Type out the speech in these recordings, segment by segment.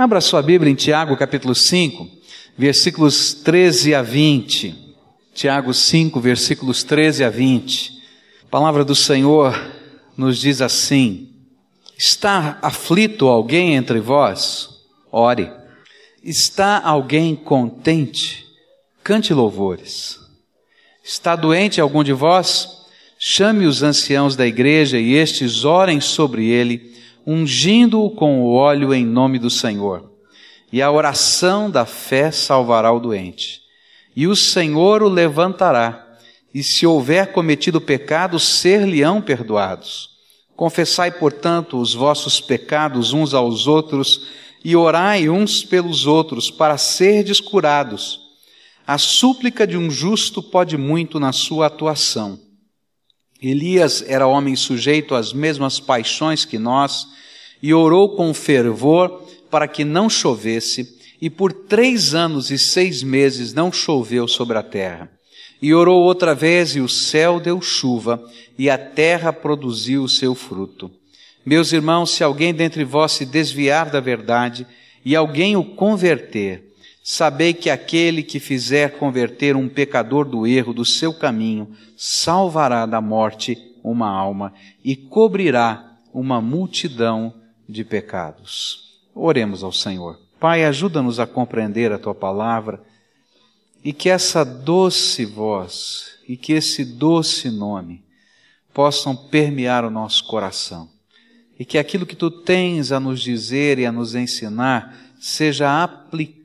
Abra sua Bíblia em Tiago, capítulo 5, versículos 13 a 20. Tiago 5, versículos 13 a 20. A palavra do Senhor nos diz assim: Está aflito alguém entre vós? Ore. Está alguém contente? Cante louvores. Está doente algum de vós? Chame os anciãos da igreja e estes orem sobre ele ungindo-o com o óleo em nome do Senhor. E a oração da fé salvará o doente. E o Senhor o levantará, e se houver cometido pecado, ser-lhe-ão perdoados. Confessai, portanto, os vossos pecados uns aos outros, e orai uns pelos outros, para serdes curados. A súplica de um justo pode muito na sua atuação. Elias era homem sujeito às mesmas paixões que nós, e orou com fervor para que não chovesse, e por três anos e seis meses não choveu sobre a terra. E orou outra vez, e o céu deu chuva, e a terra produziu o seu fruto. Meus irmãos, se alguém dentre vós se desviar da verdade, e alguém o converter, sabei que aquele que fizer converter um pecador do erro do seu caminho, salvará da morte uma alma, e cobrirá uma multidão de pecados. Oremos ao Senhor. Pai, ajuda-nos a compreender a tua palavra e que essa doce voz e que esse doce nome possam permear o nosso coração e que aquilo que tu tens a nos dizer e a nos ensinar seja aplicado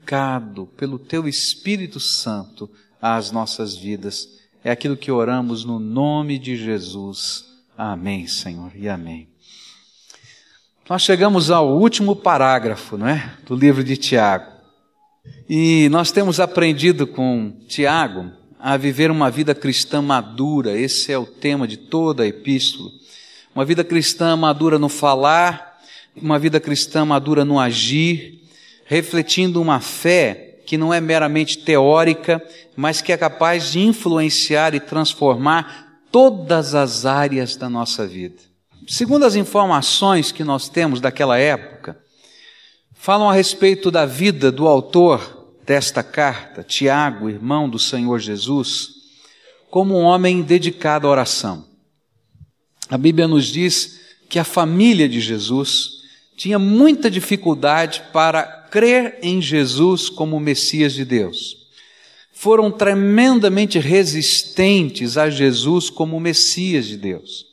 pelo teu Espírito Santo às nossas vidas. É aquilo que oramos no nome de Jesus. Amém, Senhor, e amém. Nós chegamos ao último parágrafo, não é? Do livro de Tiago. E nós temos aprendido com Tiago a viver uma vida cristã madura. Esse é o tema de toda a epístola. Uma vida cristã madura no falar, uma vida cristã madura no agir, refletindo uma fé que não é meramente teórica, mas que é capaz de influenciar e transformar todas as áreas da nossa vida. Segundo as informações que nós temos daquela época, falam a respeito da vida do autor desta carta, Tiago, irmão do Senhor Jesus, como um homem dedicado à oração. A Bíblia nos diz que a família de Jesus tinha muita dificuldade para crer em Jesus como Messias de Deus. Foram tremendamente resistentes a Jesus como Messias de Deus.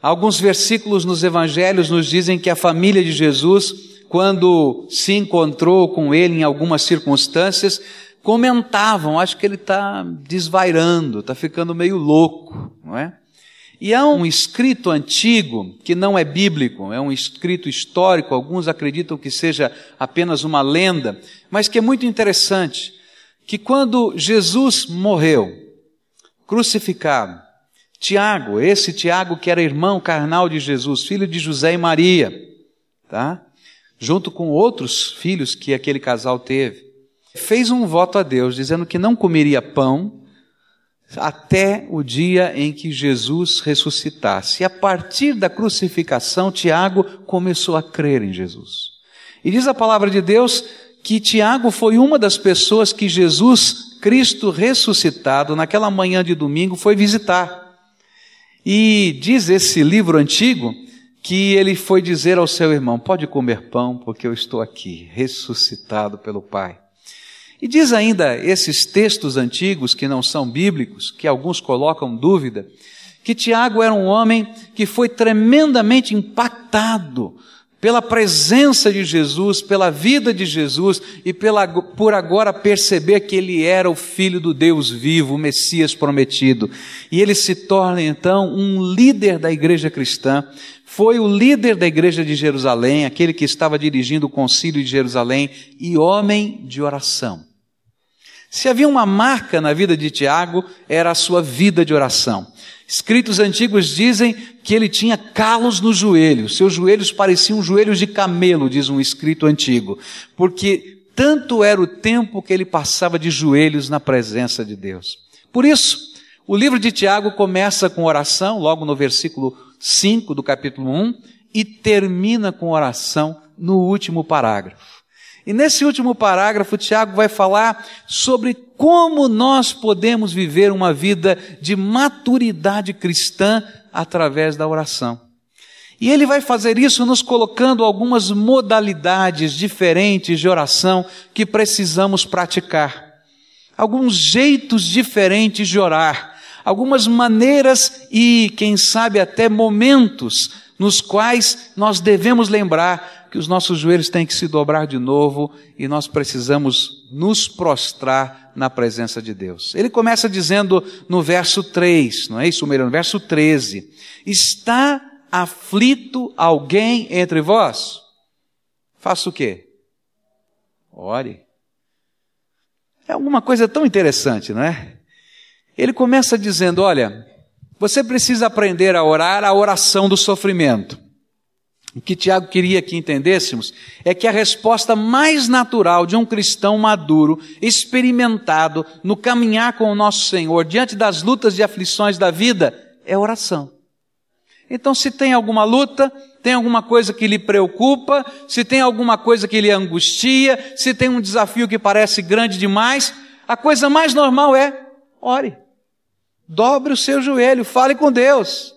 Alguns versículos nos evangelhos nos dizem que a família de Jesus, quando se encontrou com ele em algumas circunstâncias, comentavam, acho que ele está desvairando, está ficando meio louco, não é? E há um escrito antigo, que não é bíblico, é um escrito histórico, alguns acreditam que seja apenas uma lenda, mas que é muito interessante, que quando Jesus morreu, crucificado, Tiago, esse Tiago que era irmão carnal de Jesus, filho de José e Maria, tá? Junto com outros filhos que aquele casal teve, fez um voto a Deus dizendo que não comeria pão até o dia em que Jesus ressuscitasse. E a partir da crucificação, Tiago começou a crer em Jesus. E diz a palavra de Deus que Tiago foi uma das pessoas que Jesus, Cristo ressuscitado, naquela manhã de domingo, foi visitar. E diz esse livro antigo que ele foi dizer ao seu irmão: Pode comer pão, porque eu estou aqui, ressuscitado pelo Pai. E diz ainda esses textos antigos que não são bíblicos, que alguns colocam dúvida, que Tiago era um homem que foi tremendamente impactado pela presença de Jesus, pela vida de Jesus e pela, por agora perceber que ele era o Filho do Deus vivo, o Messias prometido. E ele se torna então um líder da igreja cristã, foi o líder da igreja de Jerusalém, aquele que estava dirigindo o concílio de Jerusalém e homem de oração. Se havia uma marca na vida de Tiago, era a sua vida de oração. Escritos antigos dizem que ele tinha calos nos joelhos, seus joelhos pareciam joelhos de camelo, diz um escrito antigo, porque tanto era o tempo que ele passava de joelhos na presença de Deus. Por isso, o livro de Tiago começa com oração, logo no versículo 5 do capítulo 1, e termina com oração no último parágrafo. E nesse último parágrafo, Tiago vai falar sobre como nós podemos viver uma vida de maturidade cristã através da oração. E ele vai fazer isso nos colocando algumas modalidades diferentes de oração que precisamos praticar. Alguns jeitos diferentes de orar, algumas maneiras e, quem sabe, até momentos nos quais nós devemos lembrar que os nossos joelhos têm que se dobrar de novo e nós precisamos nos prostrar na presença de Deus. Ele começa dizendo no verso 3, não é isso, melhor, no verso 13: Está aflito alguém entre vós? Faça o quê? Ore. É alguma coisa tão interessante, não é? Ele começa dizendo: Olha, você precisa aprender a orar a oração do sofrimento. O que Tiago queria que entendêssemos é que a resposta mais natural de um cristão maduro, experimentado no caminhar com o nosso Senhor diante das lutas e aflições da vida, é oração. Então, se tem alguma luta, tem alguma coisa que lhe preocupa, se tem alguma coisa que lhe angustia, se tem um desafio que parece grande demais, a coisa mais normal é ore. Dobre o seu joelho, fale com Deus.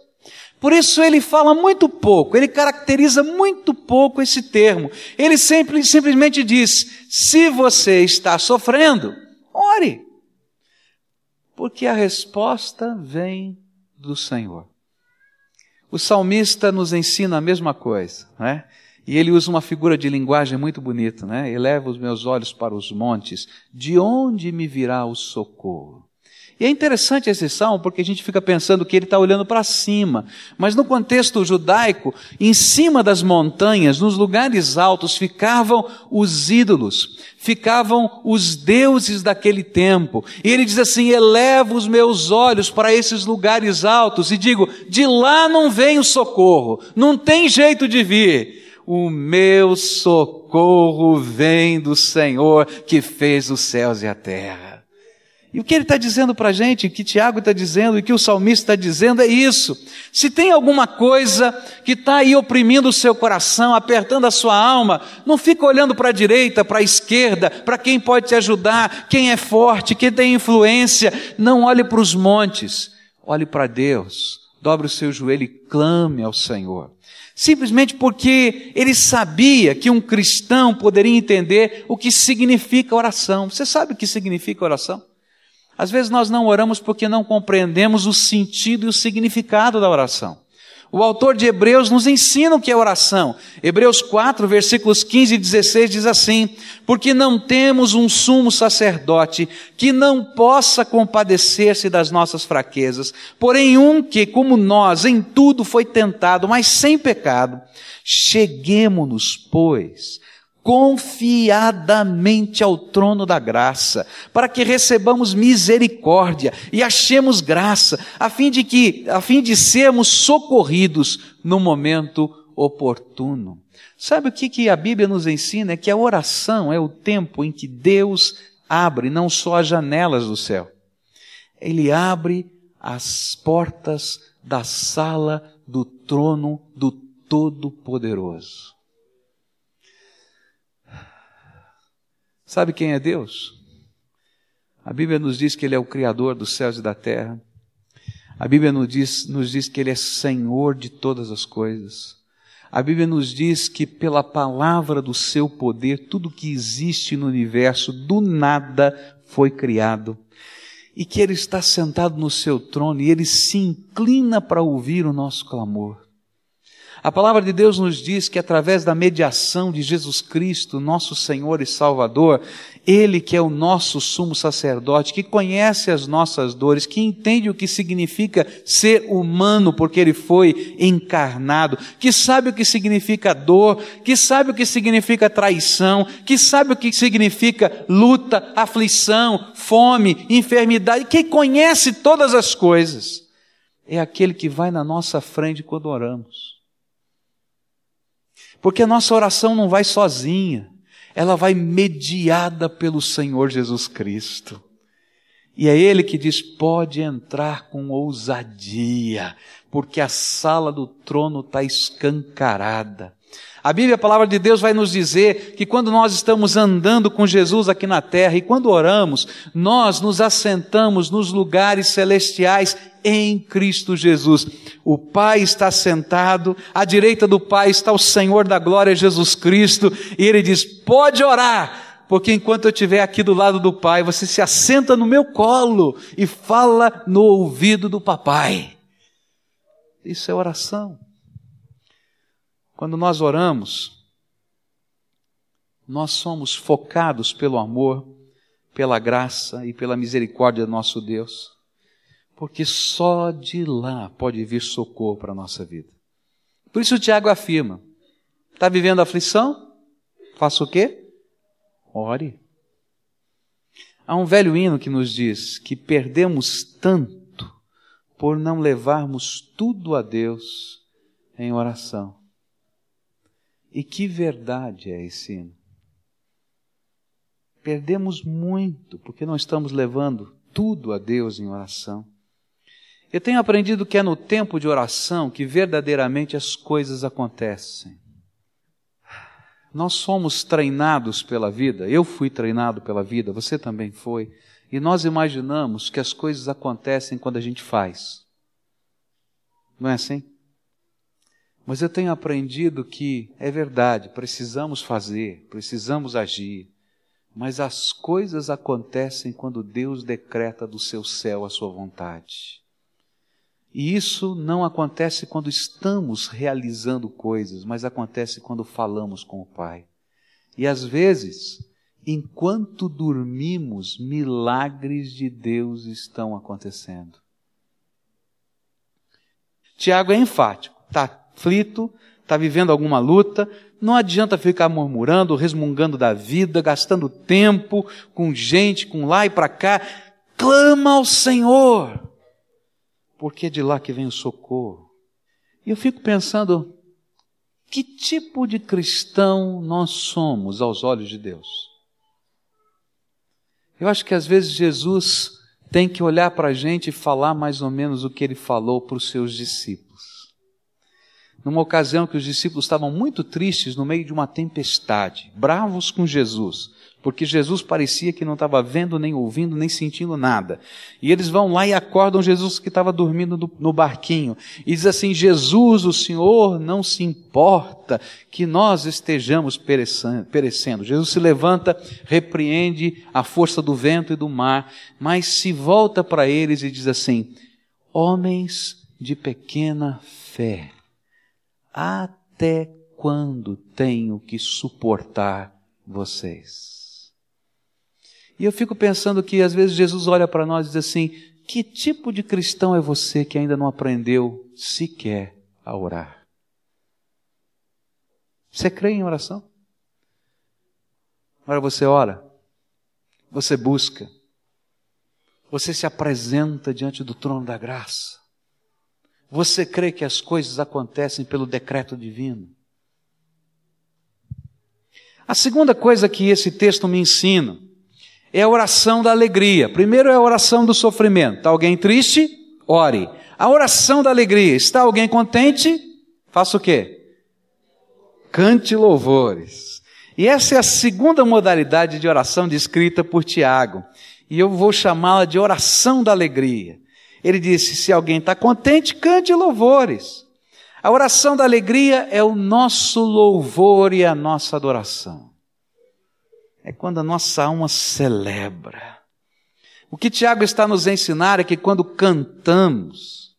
Por isso ele fala muito pouco, ele caracteriza muito pouco esse termo. Ele sempre, simplesmente diz: se você está sofrendo, ore. Porque a resposta vem do Senhor. O salmista nos ensina a mesma coisa, né? E ele usa uma figura de linguagem muito bonita, né? Eleva os meus olhos para os montes, de onde me virá o socorro? E é interessante esse salmo porque a gente fica pensando que ele está olhando para cima. Mas no contexto judaico, em cima das montanhas, nos lugares altos, ficavam os ídolos, ficavam os deuses daquele tempo. E ele diz assim: elevo os meus olhos para esses lugares altos e digo: de lá não vem o socorro, não tem jeito de vir. O meu socorro vem do Senhor que fez os céus e a terra. E o que ele está dizendo para a gente, que Tiago está dizendo e que o salmista está dizendo é isso. Se tem alguma coisa que está aí oprimindo o seu coração, apertando a sua alma, não fica olhando para a direita, para a esquerda, para quem pode te ajudar, quem é forte, quem tem influência. Não olhe para os montes, olhe para Deus. Dobre o seu joelho e clame ao Senhor. Simplesmente porque ele sabia que um cristão poderia entender o que significa oração. Você sabe o que significa oração? Às vezes nós não oramos porque não compreendemos o sentido e o significado da oração. O autor de Hebreus nos ensina o que é oração. Hebreus 4, versículos 15 e 16 diz assim: Porque não temos um sumo sacerdote que não possa compadecer-se das nossas fraquezas, porém um que, como nós, em tudo foi tentado, mas sem pecado. Cheguemos-nos, pois, confiadamente ao trono da graça, para que recebamos misericórdia e achemos graça, a fim de que, a fim de sermos socorridos no momento oportuno. Sabe o que, que a Bíblia nos ensina? É que a oração é o tempo em que Deus abre não só as janelas do céu, Ele abre as portas da sala do trono do Todo-Poderoso. Sabe quem é Deus? A Bíblia nos diz que Ele é o Criador dos céus e da terra. A Bíblia nos diz, nos diz que Ele é Senhor de todas as coisas. A Bíblia nos diz que pela palavra do seu poder, tudo que existe no universo, do nada, foi criado. E que Ele está sentado no seu trono e Ele se inclina para ouvir o nosso clamor. A palavra de Deus nos diz que através da mediação de Jesus Cristo, nosso Senhor e Salvador, Ele que é o nosso sumo sacerdote, que conhece as nossas dores, que entende o que significa ser humano, porque Ele foi encarnado, que sabe o que significa dor, que sabe o que significa traição, que sabe o que significa luta, aflição, fome, enfermidade, que conhece todas as coisas, é aquele que vai na nossa frente quando oramos porque a nossa oração não vai sozinha, ela vai mediada pelo Senhor Jesus Cristo. E é Ele que diz: pode entrar com ousadia, porque a sala do trono está escancarada. A Bíblia, a palavra de Deus, vai nos dizer que quando nós estamos andando com Jesus aqui na terra e quando oramos, nós nos assentamos nos lugares celestiais em Cristo Jesus. O Pai está sentado, à direita do Pai está o Senhor da glória, Jesus Cristo, e Ele diz: pode orar, porque enquanto eu estiver aqui do lado do Pai, você se assenta no meu colo e fala no ouvido do Papai. Isso é oração. Quando nós oramos, nós somos focados pelo amor, pela graça e pela misericórdia do nosso Deus, porque só de lá pode vir socorro para a nossa vida. Por isso o Tiago afirma: está vivendo aflição? Faça o quê? Ore. Há um velho hino que nos diz que perdemos tanto por não levarmos tudo a Deus em oração. E que verdade é esse hino? Perdemos muito porque não estamos levando tudo a Deus em oração. Eu tenho aprendido que é no tempo de oração que verdadeiramente as coisas acontecem. Nós somos treinados pela vida, eu fui treinado pela vida, você também foi, e nós imaginamos que as coisas acontecem quando a gente faz. Não é assim? Mas eu tenho aprendido que é verdade, precisamos fazer, precisamos agir, mas as coisas acontecem quando Deus decreta do seu céu a sua vontade. E isso não acontece quando estamos realizando coisas, mas acontece quando falamos com o Pai. E às vezes, enquanto dormimos, milagres de Deus estão acontecendo. Tiago é enfático, está aflito, está vivendo alguma luta, não adianta ficar murmurando, resmungando da vida, gastando tempo com gente, com lá e para cá. Clama ao Senhor, porque é de lá que vem o socorro. E eu fico pensando, que tipo de cristão nós somos aos olhos de Deus? Eu acho que às vezes Jesus tem que olhar para a gente e falar mais ou menos o que ele falou para os seus discípulos numa ocasião que os discípulos estavam muito tristes no meio de uma tempestade, bravos com Jesus, porque Jesus parecia que não estava vendo, nem ouvindo, nem sentindo nada. E eles vão lá e acordam Jesus que estava dormindo no barquinho. E diz assim: Jesus, o Senhor não se importa que nós estejamos perecendo. Jesus se levanta, repreende a força do vento e do mar, mas se volta para eles e diz assim: Homens de pequena fé até quando tenho que suportar vocês? E eu fico pensando que às vezes Jesus olha para nós e diz assim: que tipo de cristão é você que ainda não aprendeu sequer a orar? Você crê em oração? Agora você ora, você busca, você se apresenta diante do trono da graça. Você crê que as coisas acontecem pelo decreto divino? A segunda coisa que esse texto me ensina é a oração da alegria. Primeiro é a oração do sofrimento. Está alguém triste? Ore. A oração da alegria. Está alguém contente? Faça o quê? Cante louvores. E essa é a segunda modalidade de oração descrita por Tiago. E eu vou chamá-la de oração da alegria. Ele disse: se alguém está contente, cante louvores. A oração da alegria é o nosso louvor e a nossa adoração. É quando a nossa alma celebra. O que Tiago está nos ensinar é que quando cantamos,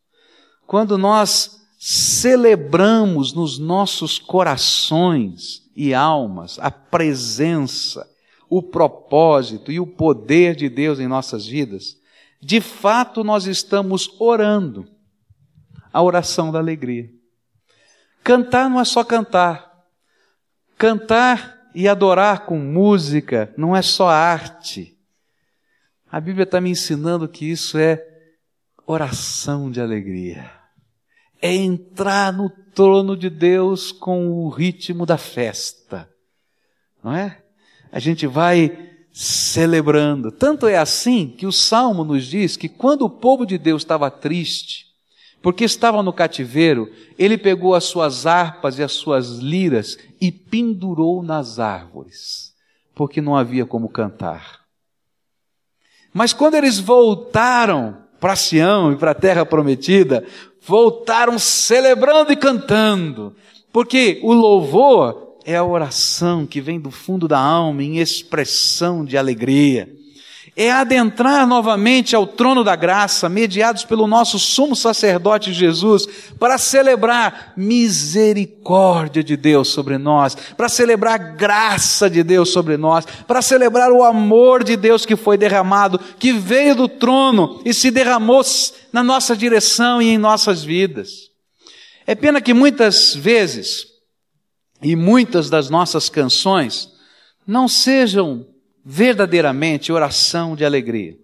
quando nós celebramos nos nossos corações e almas a presença, o propósito e o poder de Deus em nossas vidas, de fato nós estamos orando a oração da alegria. Cantar não é só cantar. Cantar e adorar com música não é só arte. A Bíblia está me ensinando que isso é oração de alegria. É entrar no trono de Deus com o ritmo da festa. Não é? A gente vai celebrando. Tanto é assim que o salmo nos diz que quando o povo de Deus estava triste, porque estava no cativeiro, ele pegou as suas harpas e as suas liras e pendurou nas árvores, porque não havia como cantar. Mas quando eles voltaram para Sião e para a terra prometida, voltaram celebrando e cantando, porque o louvor é a oração que vem do fundo da alma em expressão de alegria é adentrar novamente ao trono da graça, mediados pelo nosso sumo sacerdote Jesus, para celebrar misericórdia de Deus sobre nós, para celebrar graça de Deus sobre nós, para celebrar o amor de Deus que foi derramado, que veio do trono e se derramou na nossa direção e em nossas vidas. É pena que muitas vezes, e muitas das nossas canções, não sejam verdadeiramente oração de alegria.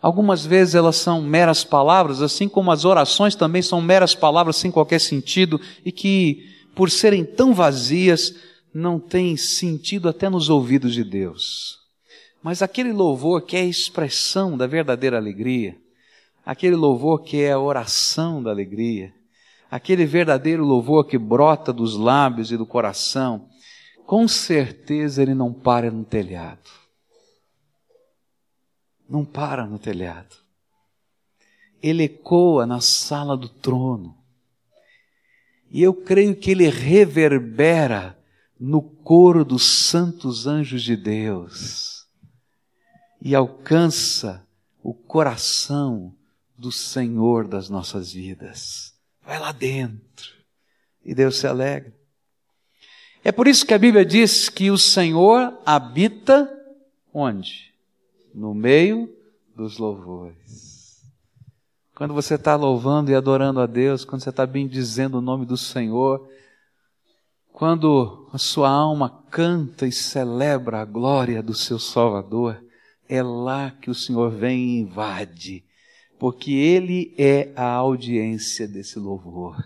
Algumas vezes elas são meras palavras, assim como as orações também são meras palavras sem qualquer sentido e que, por serem tão vazias, não têm sentido até nos ouvidos de Deus. Mas aquele louvor que é a expressão da verdadeira alegria, aquele louvor que é a oração da alegria, aquele verdadeiro louvor que brota dos lábios e do coração, com certeza ele não para no telhado. Não para no telhado. Ele ecoa na sala do trono. E eu creio que ele reverbera no coro dos santos anjos de Deus e alcança o coração do Senhor das nossas vidas. Vai lá dentro e Deus se alegra. É por isso que a Bíblia diz que o Senhor habita onde? No meio dos louvores. Quando você está louvando e adorando a Deus, quando você está bendizendo o nome do Senhor, quando a sua alma canta e celebra a glória do seu Salvador, é lá que o Senhor vem e invade, porque Ele é a audiência desse louvor.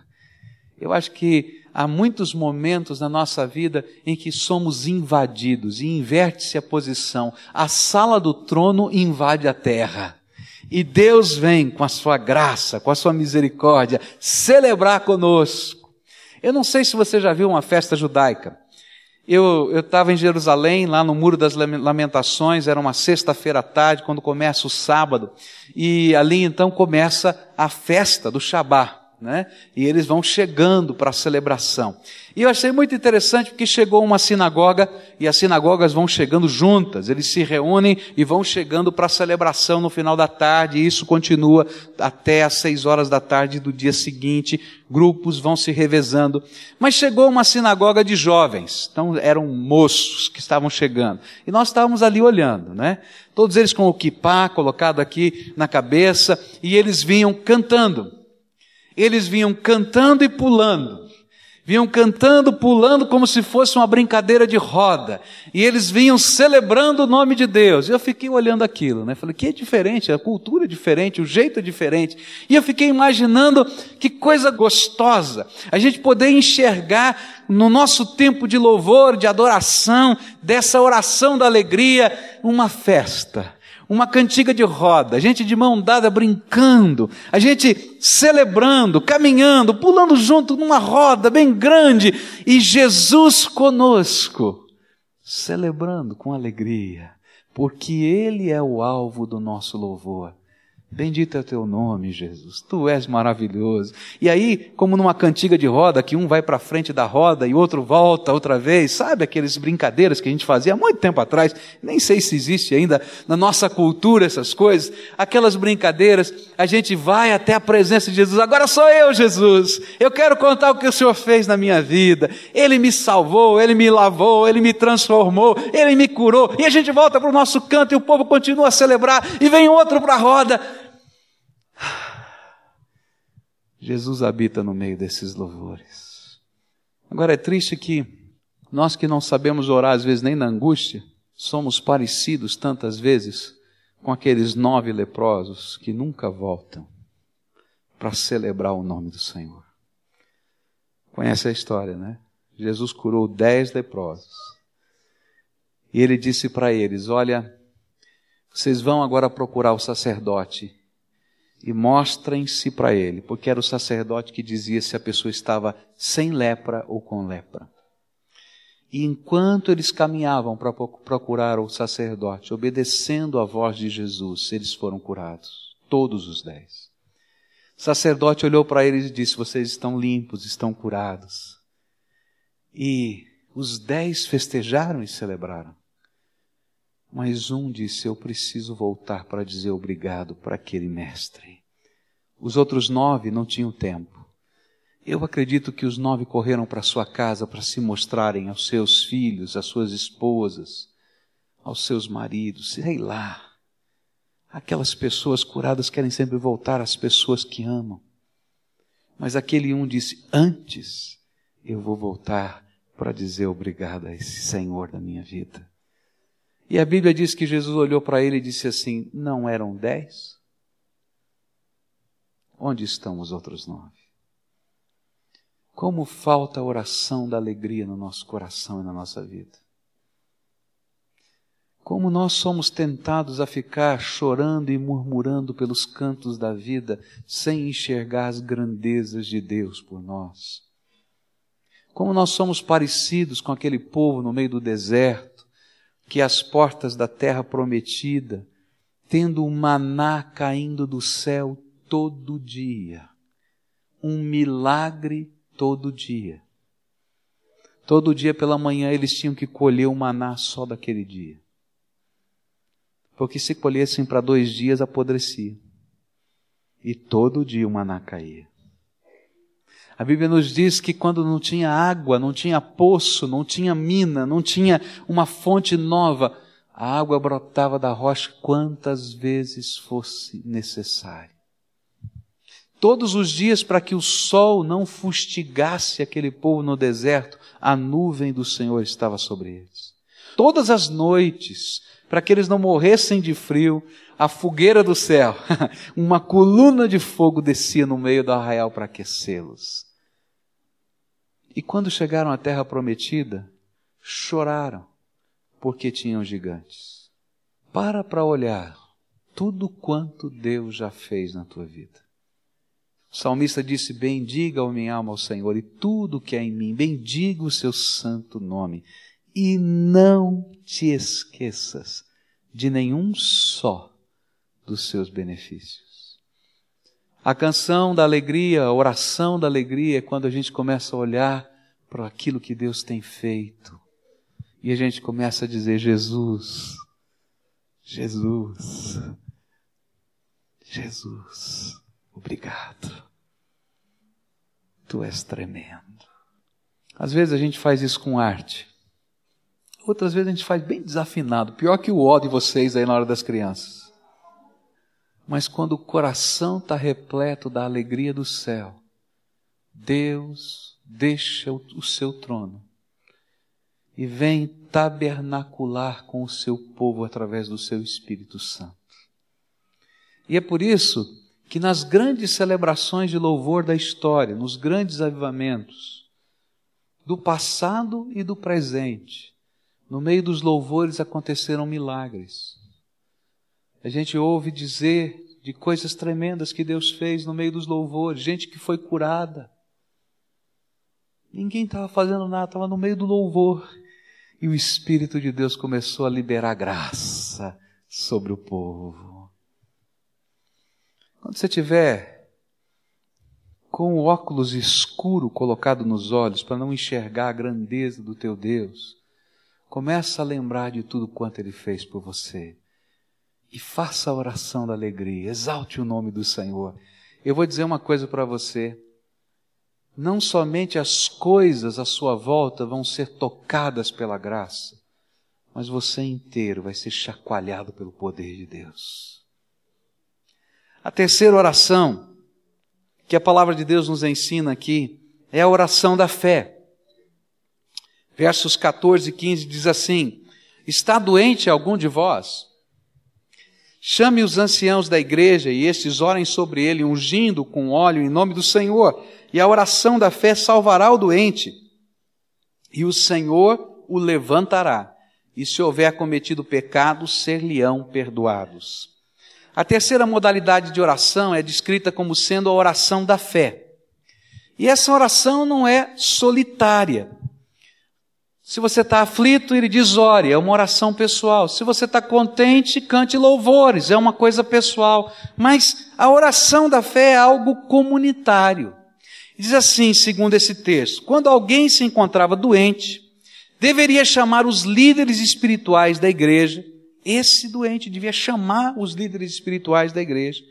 Eu acho que há muitos momentos na nossa vida em que somos invadidos e inverte-se a posição. A sala do trono invade a terra. E Deus vem com a sua graça, com a sua misericórdia, celebrar conosco. Eu não sei se você já viu uma festa judaica. Eu estava em Jerusalém, lá no Muro das Lamentações, era uma sexta-feira à tarde, quando começa o sábado, e ali então começa a festa do Shabat né? E eles vão chegando para a celebração. E eu achei muito interessante porque chegou uma sinagoga e as sinagogas vão chegando juntas, eles se reúnem e vão chegando para a celebração no final da tarde, e isso continua até às seis horas da tarde do dia seguinte, grupos vão se revezando. Mas chegou uma sinagoga de jovens, então eram moços que estavam chegando, e nós estávamos ali olhando, né? Todos eles com o kipá colocado aqui na cabeça, e eles vinham cantando. Eles vinham cantando e pulando. Vinham cantando, pulando como se fosse uma brincadeira de roda. E eles vinham celebrando o nome de Deus. Eu fiquei olhando aquilo, né? Falei, que é diferente, a cultura é diferente, o jeito é diferente. E eu fiquei imaginando que coisa gostosa. A gente poder enxergar no nosso tempo de louvor, de adoração, dessa oração da alegria, uma festa uma cantiga de roda, a gente de mão dada brincando, a gente celebrando, caminhando, pulando junto numa roda bem grande e Jesus conosco, celebrando com alegria, porque Ele é o alvo do nosso louvor. Bendito é o teu nome, Jesus. Tu és maravilhoso. E aí, como numa cantiga de roda, que um vai para frente da roda e outro volta outra vez, sabe aqueles brincadeiras que a gente fazia há muito tempo atrás? Nem sei se existe ainda na nossa cultura essas coisas. Aquelas brincadeiras, a gente vai até a presença de Jesus. Agora sou eu, Jesus. Eu quero contar o que o Senhor fez na minha vida. Ele me salvou, ele me lavou, ele me transformou, ele me curou. E a gente volta para o nosso canto e o povo continua a celebrar e vem outro para a roda Jesus habita no meio desses louvores. Agora é triste que nós que não sabemos orar às vezes nem na angústia, somos parecidos tantas vezes com aqueles nove leprosos que nunca voltam para celebrar o nome do Senhor. Conhece a história, né? Jesus curou dez leprosos. E ele disse para eles: Olha, vocês vão agora procurar o sacerdote e mostrem-se para ele, porque era o sacerdote que dizia se a pessoa estava sem lepra ou com lepra. E enquanto eles caminhavam para procurar o sacerdote, obedecendo a voz de Jesus, eles foram curados, todos os dez. O sacerdote olhou para eles e disse: Vocês estão limpos, estão curados. E os dez festejaram e celebraram. Mas um disse: Eu preciso voltar para dizer obrigado para aquele mestre. Os outros nove não tinham tempo. Eu acredito que os nove correram para sua casa para se mostrarem aos seus filhos, às suas esposas, aos seus maridos, sei lá. Aquelas pessoas curadas querem sempre voltar às pessoas que amam. Mas aquele um disse: Antes eu vou voltar para dizer obrigado a esse Senhor da minha vida. E a Bíblia diz que Jesus olhou para ele e disse assim: Não eram dez? Onde estão os outros nove? Como falta a oração da alegria no nosso coração e na nossa vida. Como nós somos tentados a ficar chorando e murmurando pelos cantos da vida sem enxergar as grandezas de Deus por nós. Como nós somos parecidos com aquele povo no meio do deserto que as portas da terra prometida, tendo o maná caindo do céu todo dia, um milagre todo dia. Todo dia pela manhã eles tinham que colher o maná só daquele dia. Porque se colhessem para dois dias, apodrecia. E todo dia o maná caía. A Bíblia nos diz que quando não tinha água, não tinha poço, não tinha mina, não tinha uma fonte nova, a água brotava da rocha quantas vezes fosse necessário. Todos os dias, para que o sol não fustigasse aquele povo no deserto, a nuvem do Senhor estava sobre eles. Todas as noites, para que eles não morressem de frio, a fogueira do céu, uma coluna de fogo descia no meio do arraial para aquecê-los. E quando chegaram à terra prometida, choraram, porque tinham gigantes. Para para olhar tudo quanto Deus já fez na tua vida. O salmista disse: Bendiga a minha alma ao Senhor e tudo que é em mim, bendiga o seu santo nome. E não te esqueças de nenhum só dos seus benefícios. A canção da alegria, a oração da alegria é quando a gente começa a olhar para aquilo que Deus tem feito. E a gente começa a dizer: Jesus, Jesus, Jesus, obrigado. Tu és tremendo. Às vezes a gente faz isso com arte. Outras vezes a gente faz bem desafinado, pior que o ó de vocês aí na hora das crianças. Mas quando o coração está repleto da alegria do céu, Deus deixa o seu trono e vem tabernacular com o seu povo através do seu Espírito Santo. E é por isso que nas grandes celebrações de louvor da história, nos grandes avivamentos, do passado e do presente, no meio dos louvores aconteceram milagres. A gente ouve dizer de coisas tremendas que Deus fez no meio dos louvores, gente que foi curada. Ninguém estava fazendo nada, estava no meio do louvor. E o Espírito de Deus começou a liberar graça sobre o povo. Quando você tiver com o óculos escuro colocado nos olhos para não enxergar a grandeza do teu Deus, começa a lembrar de tudo quanto ele fez por você e faça a oração da alegria, exalte o nome do Senhor. Eu vou dizer uma coisa para você. Não somente as coisas à sua volta vão ser tocadas pela graça, mas você inteiro vai ser chacoalhado pelo poder de Deus. A terceira oração que a palavra de Deus nos ensina aqui é a oração da fé. Versos 14 e 15 diz assim: Está doente algum de vós? Chame os anciãos da igreja e estes orem sobre ele, ungindo com óleo em nome do Senhor. E a oração da fé salvará o doente. E o Senhor o levantará. E se houver cometido pecado, ser-lhe-ão perdoados. A terceira modalidade de oração é descrita como sendo a oração da fé. E essa oração não é solitária. Se você está aflito, ele diz ore, é uma oração pessoal. Se você está contente, cante louvores, é uma coisa pessoal. Mas a oração da fé é algo comunitário. Diz assim, segundo esse texto: quando alguém se encontrava doente, deveria chamar os líderes espirituais da igreja. Esse doente devia chamar os líderes espirituais da igreja,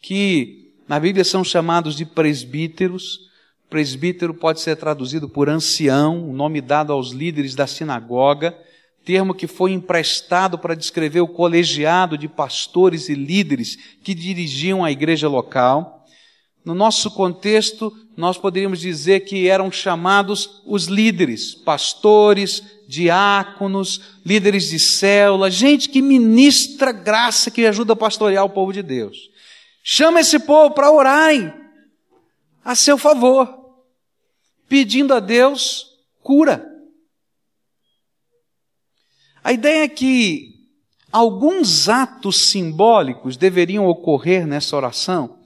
que na Bíblia são chamados de presbíteros. Presbítero pode ser traduzido por ancião, nome dado aos líderes da sinagoga, termo que foi emprestado para descrever o colegiado de pastores e líderes que dirigiam a igreja local. No nosso contexto, nós poderíamos dizer que eram chamados os líderes, pastores, diáconos, líderes de célula, gente que ministra graça, que ajuda a pastorear o povo de Deus. Chama esse povo para orarem a seu favor, pedindo a Deus cura. A ideia é que alguns atos simbólicos deveriam ocorrer nessa oração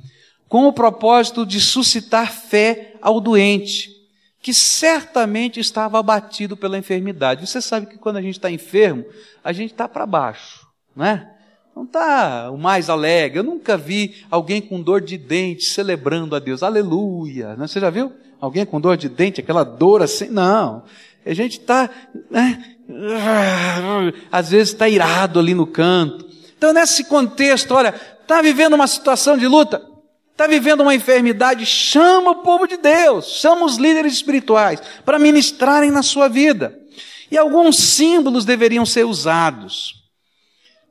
com o propósito de suscitar fé ao doente, que certamente estava abatido pela enfermidade. Você sabe que quando a gente está enfermo, a gente está para baixo, não é? Não está o mais alegre. Eu nunca vi alguém com dor de dente celebrando a Deus. Aleluia. Né? Você já viu? Alguém com dor de dente, aquela dor assim? Não. A gente está, né? às vezes está irado ali no canto. Então, nesse contexto, olha, está vivendo uma situação de luta? está vivendo uma enfermidade, chama o povo de Deus, chama os líderes espirituais para ministrarem na sua vida. E alguns símbolos deveriam ser usados.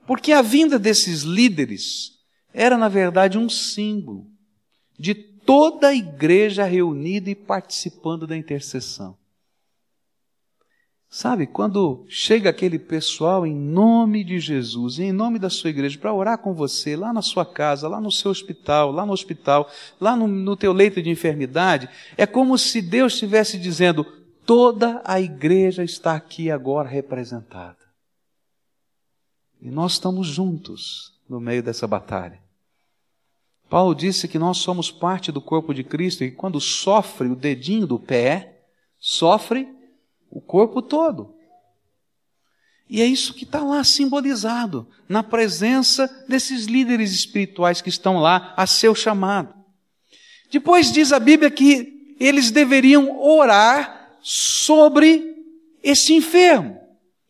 Porque a vinda desses líderes era, na verdade, um símbolo de toda a igreja reunida e participando da intercessão. Sabe, quando chega aquele pessoal em nome de Jesus, em nome da sua igreja, para orar com você, lá na sua casa, lá no seu hospital, lá no hospital, lá no, no teu leito de enfermidade, é como se Deus estivesse dizendo: toda a igreja está aqui agora representada. E nós estamos juntos no meio dessa batalha. Paulo disse que nós somos parte do corpo de Cristo e quando sofre o dedinho do pé, sofre o corpo todo. E é isso que está lá simbolizado, na presença desses líderes espirituais que estão lá a seu chamado. Depois diz a Bíblia que eles deveriam orar sobre esse enfermo.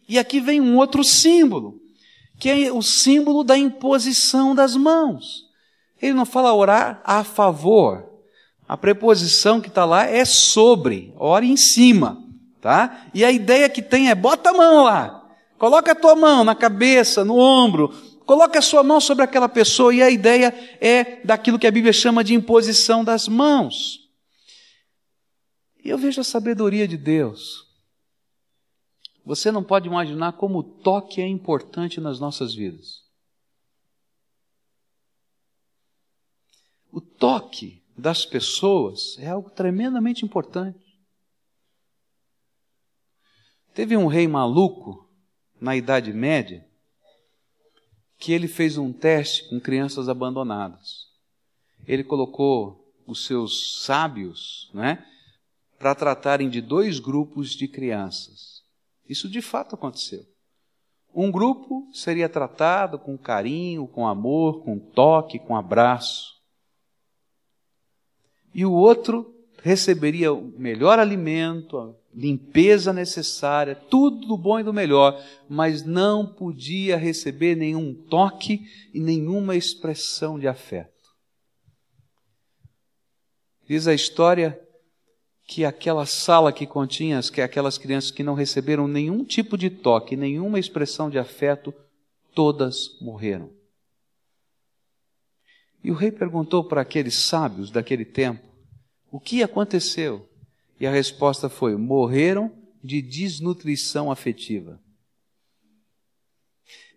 E aqui vem um outro símbolo, que é o símbolo da imposição das mãos. Ele não fala orar a favor. A preposição que está lá é sobre, ore em cima tá? E a ideia que tem é bota a mão lá, coloca a tua mão na cabeça, no ombro, coloca a sua mão sobre aquela pessoa e a ideia é daquilo que a Bíblia chama de imposição das mãos. E eu vejo a sabedoria de Deus. Você não pode imaginar como o toque é importante nas nossas vidas. O toque das pessoas é algo tremendamente importante. Teve um rei maluco na Idade Média que ele fez um teste com crianças abandonadas. Ele colocou os seus sábios, né, para tratarem de dois grupos de crianças. Isso de fato aconteceu. Um grupo seria tratado com carinho, com amor, com toque, com abraço. E o outro receberia o melhor alimento, limpeza necessária, tudo do bom e do melhor, mas não podia receber nenhum toque e nenhuma expressão de afeto. Diz a história que aquela sala que continha que aquelas crianças que não receberam nenhum tipo de toque, nenhuma expressão de afeto, todas morreram. E o rei perguntou para aqueles sábios daquele tempo: o que aconteceu? E a resposta foi: morreram de desnutrição afetiva.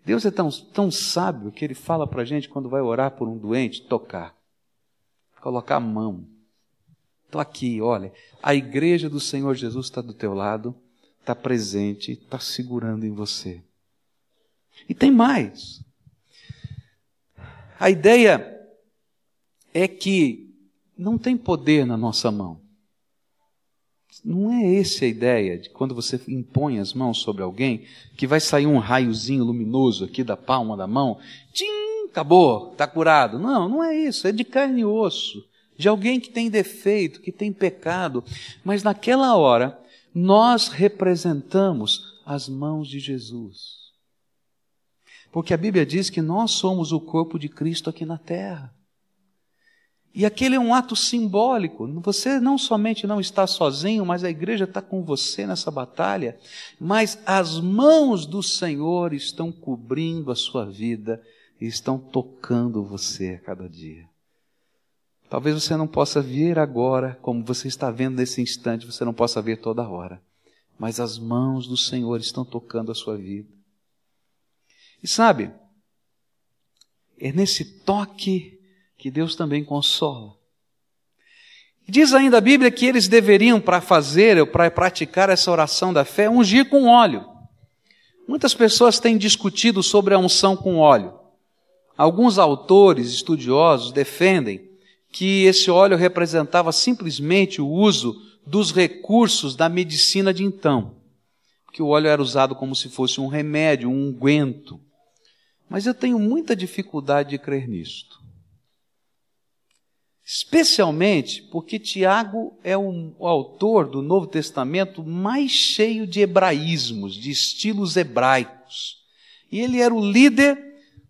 Deus é tão, tão sábio que ele fala para a gente quando vai orar por um doente, tocar, colocar a mão. Estou aqui, olha, a igreja do Senhor Jesus está do teu lado, está presente, está segurando em você. E tem mais. A ideia é que não tem poder na nossa mão. Não é essa a ideia de quando você impõe as mãos sobre alguém, que vai sair um raiozinho luminoso aqui da palma da mão, tchim, acabou, está curado. Não, não é isso, é de carne e osso, de alguém que tem defeito, que tem pecado, mas naquela hora nós representamos as mãos de Jesus. Porque a Bíblia diz que nós somos o corpo de Cristo aqui na terra. E aquele é um ato simbólico. Você não somente não está sozinho, mas a igreja está com você nessa batalha. Mas as mãos do Senhor estão cobrindo a sua vida e estão tocando você a cada dia. Talvez você não possa ver agora, como você está vendo nesse instante, você não possa ver toda hora. Mas as mãos do Senhor estão tocando a sua vida. E sabe, é nesse toque que Deus também consola. Diz ainda a Bíblia que eles deveriam, para fazer, para praticar essa oração da fé, ungir com óleo. Muitas pessoas têm discutido sobre a unção com óleo. Alguns autores estudiosos defendem que esse óleo representava simplesmente o uso dos recursos da medicina de então. Que o óleo era usado como se fosse um remédio, um unguento. Mas eu tenho muita dificuldade de crer nisto. Especialmente porque Tiago é o, o autor do Novo Testamento mais cheio de hebraísmos, de estilos hebraicos. E ele era o líder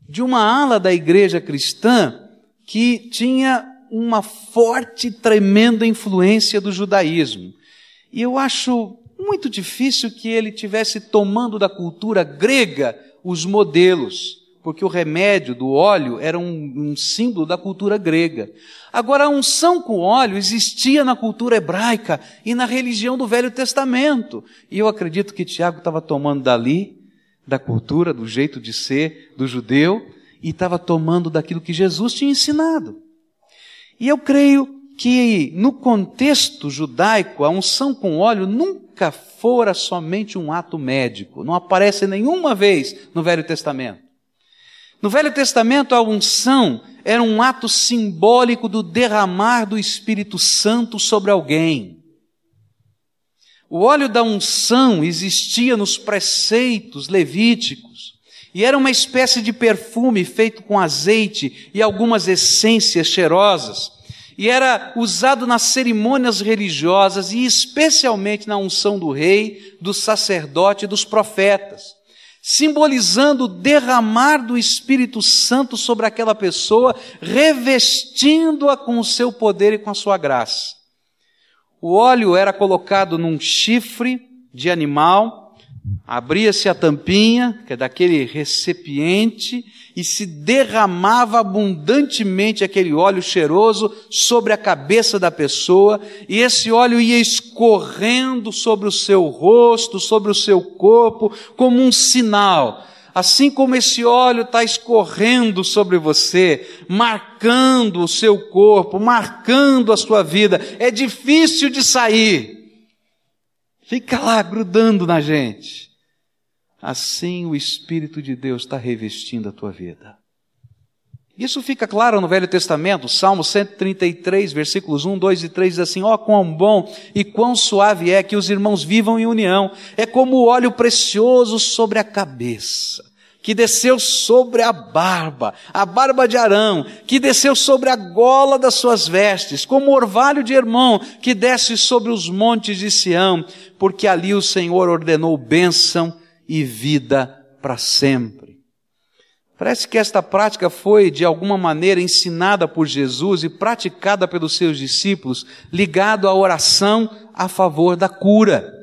de uma ala da igreja cristã que tinha uma forte, tremenda influência do judaísmo. E eu acho muito difícil que ele tivesse tomando da cultura grega os modelos porque o remédio do óleo era um, um, símbolo da cultura grega. Agora, a unção com óleo existia na cultura hebraica e na religião do Velho Testamento. E eu acredito que Tiago estava tomando dali, da cultura, do jeito de ser do judeu, e estava tomando daquilo que Jesus tinha ensinado. E eu creio que no contexto judaico, a unção com óleo nunca fora somente um ato médico. Não aparece nenhuma vez no Velho Testamento. No Velho Testamento, a unção era um ato simbólico do derramar do Espírito Santo sobre alguém. O óleo da unção existia nos preceitos levíticos e era uma espécie de perfume feito com azeite e algumas essências cheirosas. E era usado nas cerimônias religiosas e especialmente na unção do rei, do sacerdote e dos profetas simbolizando o derramar do Espírito Santo sobre aquela pessoa, revestindo-a com o seu poder e com a sua graça. O óleo era colocado num chifre de animal, Abria-se a tampinha, que é daquele recipiente, e se derramava abundantemente aquele óleo cheiroso sobre a cabeça da pessoa, e esse óleo ia escorrendo sobre o seu rosto, sobre o seu corpo, como um sinal. Assim como esse óleo está escorrendo sobre você, marcando o seu corpo, marcando a sua vida, é difícil de sair. Fica lá grudando na gente. Assim o Espírito de Deus está revestindo a tua vida. Isso fica claro no Velho Testamento, Salmo 133, versículos 1, 2 e 3 diz assim: Ó, oh, quão bom e quão suave é que os irmãos vivam em união, é como o óleo precioso sobre a cabeça, que desceu sobre a barba, a barba de Arão, que desceu sobre a gola das suas vestes, como o orvalho de Hermon, que desce sobre os montes de Sião, porque ali o Senhor ordenou bênção e vida para sempre. Parece que esta prática foi, de alguma maneira, ensinada por Jesus e praticada pelos seus discípulos, ligado à oração a favor da cura.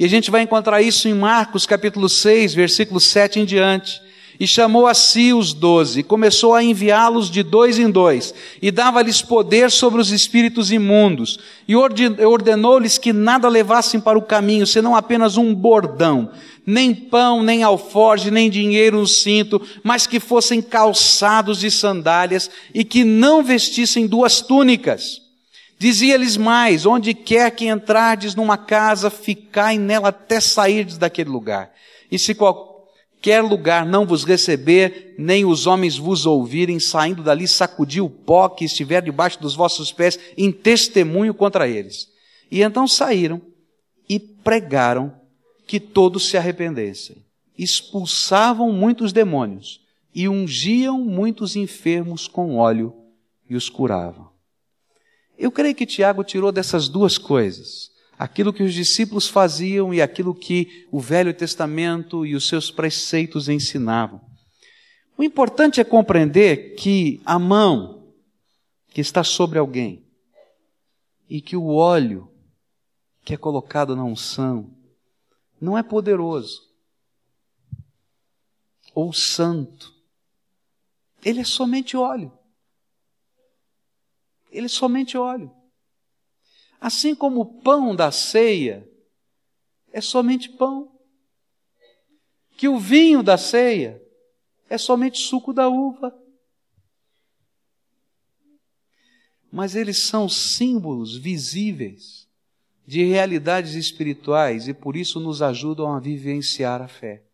E a gente vai encontrar isso em Marcos capítulo 6, versículo 7 em diante e chamou a si os doze, começou a enviá-los de dois em dois, e dava-lhes poder sobre os espíritos imundos, e ordenou-lhes que nada levassem para o caminho, senão apenas um bordão, nem pão, nem alforge, nem dinheiro no cinto, mas que fossem calçados de sandálias, e que não vestissem duas túnicas. Dizia-lhes mais: onde quer que entrardes numa casa, ficai nela até sairdes daquele lugar. E se qual quer lugar não vos receber, nem os homens vos ouvirem, saindo dali, sacudir o pó que estiver debaixo dos vossos pés, em testemunho contra eles. E então saíram e pregaram que todos se arrependessem. Expulsavam muitos demônios e ungiam muitos enfermos com óleo e os curavam. Eu creio que Tiago tirou dessas duas coisas aquilo que os discípulos faziam e aquilo que o Velho Testamento e os seus preceitos ensinavam. O importante é compreender que a mão que está sobre alguém e que o óleo que é colocado na unção não é poderoso ou santo. Ele é somente óleo. Ele somente óleo. Assim como o pão da ceia é somente pão. Que o vinho da ceia é somente suco da uva. Mas eles são símbolos visíveis de realidades espirituais e por isso nos ajudam a vivenciar a fé.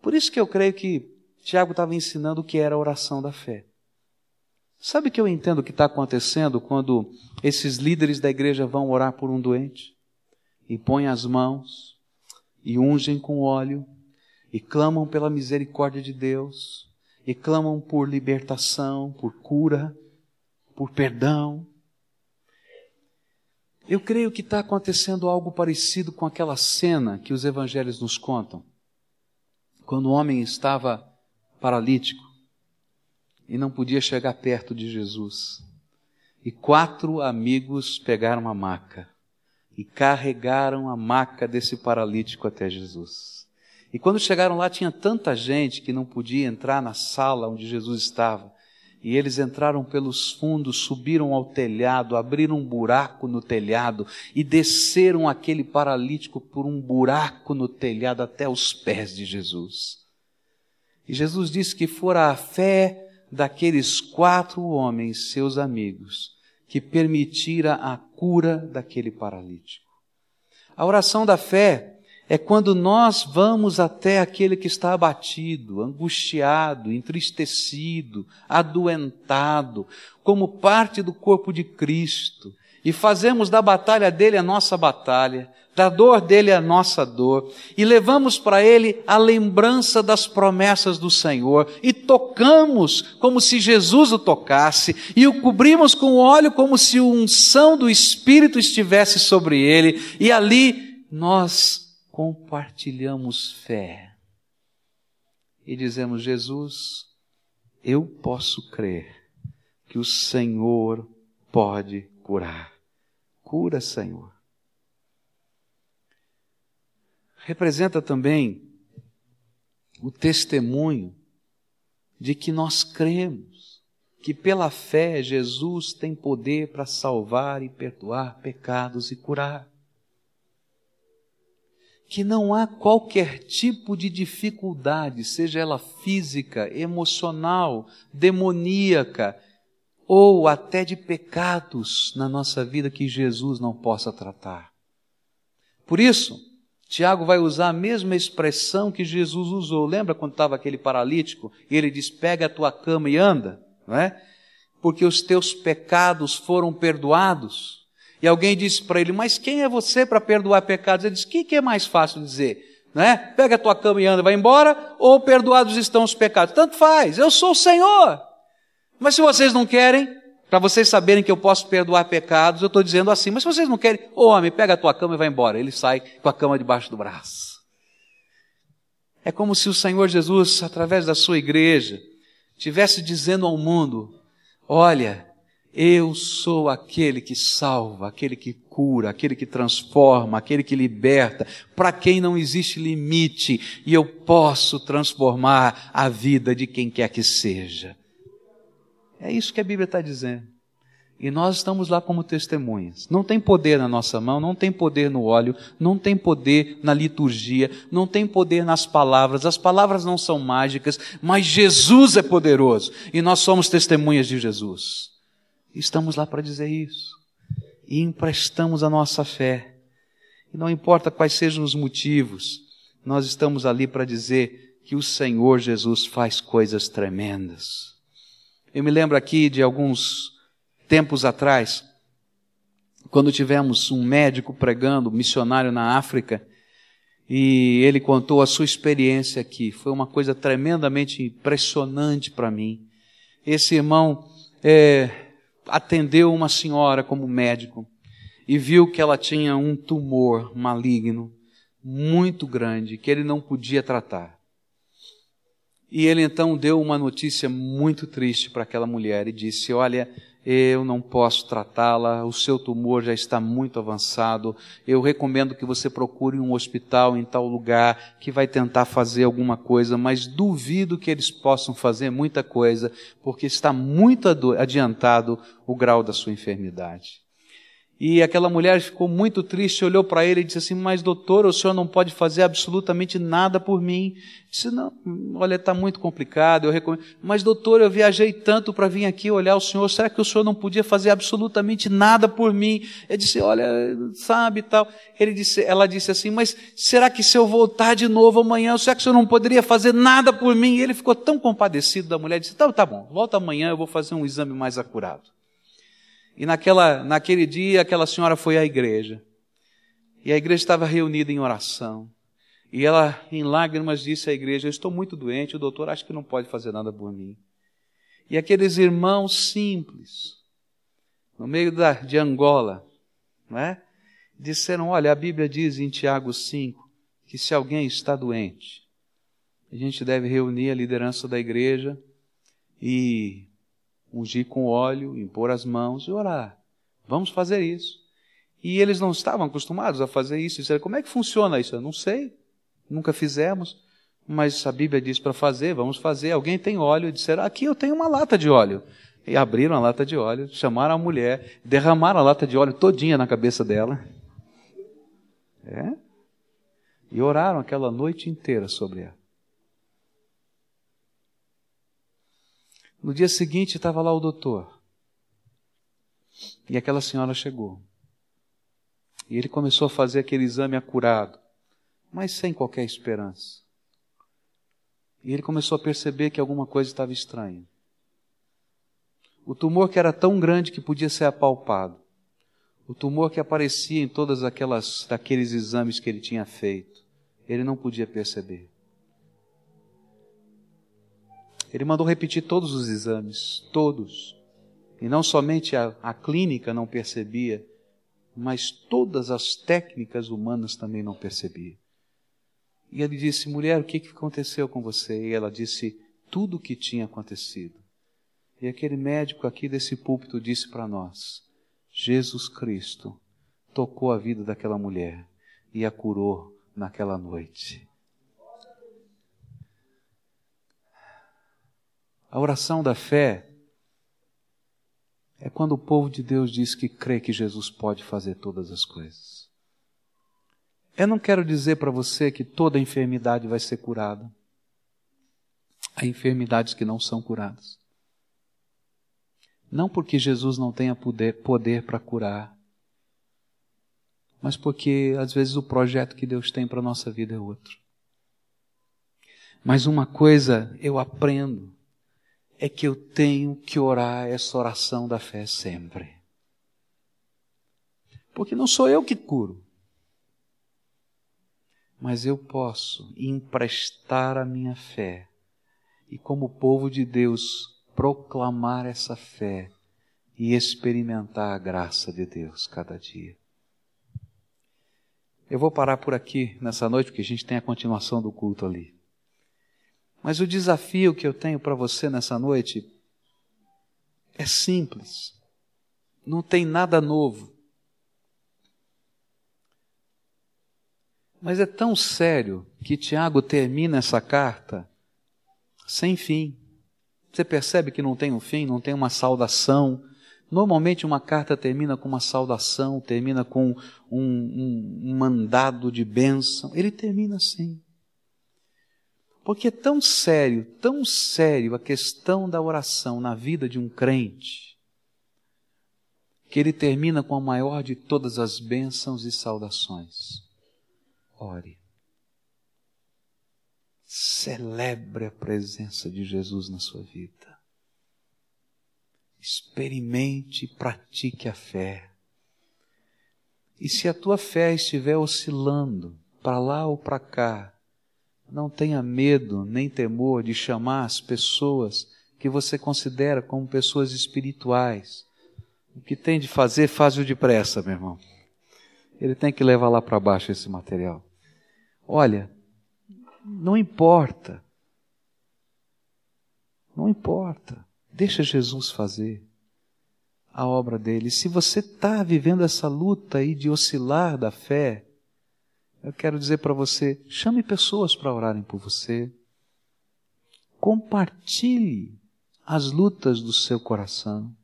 Por isso que eu creio que Tiago estava ensinando o que era a oração da fé. Sabe o que eu entendo que está acontecendo quando esses líderes da igreja vão orar por um doente? E põem as mãos, e ungem com óleo, e clamam pela misericórdia de Deus, e clamam por libertação, por cura, por perdão. Eu creio que está acontecendo algo parecido com aquela cena que os evangelhos nos contam, quando o homem estava paralítico e não podia chegar perto de Jesus. E quatro amigos pegaram a maca e carregaram a maca desse paralítico até Jesus. E quando chegaram lá, tinha tanta gente que não podia entrar na sala onde Jesus estava. E eles entraram pelos fundos, subiram ao telhado, abriram um buraco no telhado e desceram aquele paralítico por um buraco no telhado até os pés de Jesus. E Jesus disse que fora a fé daqueles quatro homens, seus amigos, que permitira a cura daquele paralítico. A oração da fé é quando nós vamos até aquele que está abatido, angustiado, entristecido, adoentado, como parte do corpo de Cristo, e fazemos da batalha dele a nossa batalha, da dor dele a nossa dor, e levamos para ele a lembrança das promessas do Senhor, e tocamos como se Jesus o tocasse, e o cobrimos com óleo como se a unção do Espírito estivesse sobre ele, e ali nós compartilhamos fé. E dizemos: Jesus, eu posso crer que o Senhor pode curar. Cura, Senhor representa também o testemunho de que nós cremos que pela fé Jesus tem poder para salvar e perdoar pecados e curar. Que não há qualquer tipo de dificuldade, seja ela física, emocional, demoníaca, ou até de pecados na nossa vida que Jesus não possa tratar. Por isso, Tiago vai usar a mesma expressão que Jesus usou. Lembra quando estava aquele paralítico e ele diz: Pega a tua cama e anda, não é? Porque os teus pecados foram perdoados. E alguém disse para ele: Mas quem é você para perdoar pecados? Ele disse: O que, que é mais fácil dizer? Não é? Pega a tua cama e anda, vai embora, ou perdoados estão os pecados. Tanto faz, eu sou o Senhor. Mas se vocês não querem, para vocês saberem que eu posso perdoar pecados, eu estou dizendo assim, mas se vocês não querem, ô homem, pega a tua cama e vai embora. Ele sai com a cama debaixo do braço. É como se o Senhor Jesus, através da sua igreja, estivesse dizendo ao mundo: olha, eu sou aquele que salva, aquele que cura, aquele que transforma, aquele que liberta, para quem não existe limite, e eu posso transformar a vida de quem quer que seja. É isso que a Bíblia está dizendo. E nós estamos lá como testemunhas. Não tem poder na nossa mão, não tem poder no óleo, não tem poder na liturgia, não tem poder nas palavras. As palavras não são mágicas, mas Jesus é poderoso. E nós somos testemunhas de Jesus. Estamos lá para dizer isso. E emprestamos a nossa fé. E não importa quais sejam os motivos, nós estamos ali para dizer que o Senhor Jesus faz coisas tremendas. Eu me lembro aqui de alguns tempos atrás, quando tivemos um médico pregando, missionário na África, e ele contou a sua experiência aqui. Foi uma coisa tremendamente impressionante para mim. Esse irmão é, atendeu uma senhora como médico e viu que ela tinha um tumor maligno muito grande que ele não podia tratar. E ele então deu uma notícia muito triste para aquela mulher e disse: Olha, eu não posso tratá-la, o seu tumor já está muito avançado. Eu recomendo que você procure um hospital em tal lugar que vai tentar fazer alguma coisa, mas duvido que eles possam fazer muita coisa, porque está muito adiantado o grau da sua enfermidade. E aquela mulher ficou muito triste, olhou para ele e disse assim: Mas doutor, o senhor não pode fazer absolutamente nada por mim. Disse: Não, olha, está muito complicado. Eu recomendo. Mas doutor, eu viajei tanto para vir aqui olhar o senhor. Será que o senhor não podia fazer absolutamente nada por mim? Eu disse: Olha, sabe tal. Ele disse, ela disse assim: Mas será que se eu voltar de novo amanhã, será que o senhor não poderia fazer nada por mim? E ele ficou tão compadecido da mulher, disse: Tá, tá bom, volta amanhã, eu vou fazer um exame mais acurado. E naquela, naquele dia, aquela senhora foi à igreja. E a igreja estava reunida em oração. E ela, em lágrimas, disse à igreja: Eu estou muito doente, o doutor acha que não pode fazer nada por mim. E aqueles irmãos simples, no meio da, de Angola, não é? disseram: Olha, a Bíblia diz em Tiago 5 que se alguém está doente, a gente deve reunir a liderança da igreja e ungir com óleo, impor as mãos e orar. Vamos fazer isso. E eles não estavam acostumados a fazer isso. Disseram, como é que funciona isso? Eu não sei, nunca fizemos, mas a Bíblia diz para fazer, vamos fazer. Alguém tem óleo? E disseram, aqui eu tenho uma lata de óleo. E abriram a lata de óleo, chamaram a mulher, derramaram a lata de óleo todinha na cabeça dela. É? E oraram aquela noite inteira sobre ela. No dia seguinte estava lá o doutor. E aquela senhora chegou. E ele começou a fazer aquele exame acurado, mas sem qualquer esperança. E ele começou a perceber que alguma coisa estava estranha. O tumor que era tão grande que podia ser apalpado. O tumor que aparecia em todas aquelas daqueles exames que ele tinha feito. Ele não podia perceber. Ele mandou repetir todos os exames, todos. E não somente a, a clínica não percebia, mas todas as técnicas humanas também não percebiam. E ele disse: Mulher, o que aconteceu com você? E ela disse: Tudo o que tinha acontecido. E aquele médico aqui desse púlpito disse para nós: Jesus Cristo tocou a vida daquela mulher e a curou naquela noite. A oração da fé é quando o povo de Deus diz que crê que Jesus pode fazer todas as coisas. Eu não quero dizer para você que toda enfermidade vai ser curada. Há enfermidades que não são curadas. Não porque Jesus não tenha poder, poder para curar, mas porque às vezes o projeto que Deus tem para a nossa vida é outro. Mas uma coisa eu aprendo é que eu tenho que orar essa oração da fé sempre. Porque não sou eu que curo, mas eu posso emprestar a minha fé e, como povo de Deus, proclamar essa fé e experimentar a graça de Deus cada dia. Eu vou parar por aqui nessa noite, porque a gente tem a continuação do culto ali. Mas o desafio que eu tenho para você nessa noite é simples. Não tem nada novo. Mas é tão sério que Tiago termina essa carta sem fim. Você percebe que não tem um fim, não tem uma saudação. Normalmente uma carta termina com uma saudação, termina com um, um, um mandado de bênção. Ele termina assim. Porque é tão sério, tão sério a questão da oração na vida de um crente, que ele termina com a maior de todas as bênçãos e saudações. Ore. Celebre a presença de Jesus na sua vida. Experimente e pratique a fé. E se a tua fé estiver oscilando para lá ou para cá, não tenha medo nem temor de chamar as pessoas que você considera como pessoas espirituais. O que tem de fazer, faz-o depressa, meu irmão. Ele tem que levar lá para baixo esse material. Olha, não importa. Não importa. Deixa Jesus fazer a obra dele. Se você está vivendo essa luta aí de oscilar da fé, eu quero dizer para você: chame pessoas para orarem por você. Compartilhe as lutas do seu coração.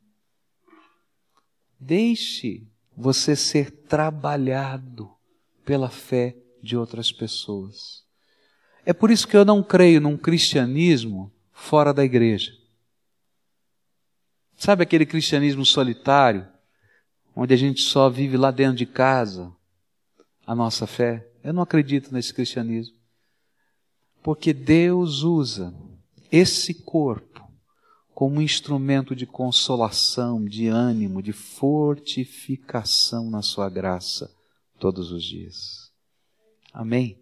Deixe você ser trabalhado pela fé de outras pessoas. É por isso que eu não creio num cristianismo fora da igreja. Sabe aquele cristianismo solitário, onde a gente só vive lá dentro de casa a nossa fé? Eu não acredito nesse cristianismo. Porque Deus usa esse corpo como instrumento de consolação, de ânimo, de fortificação na sua graça todos os dias. Amém?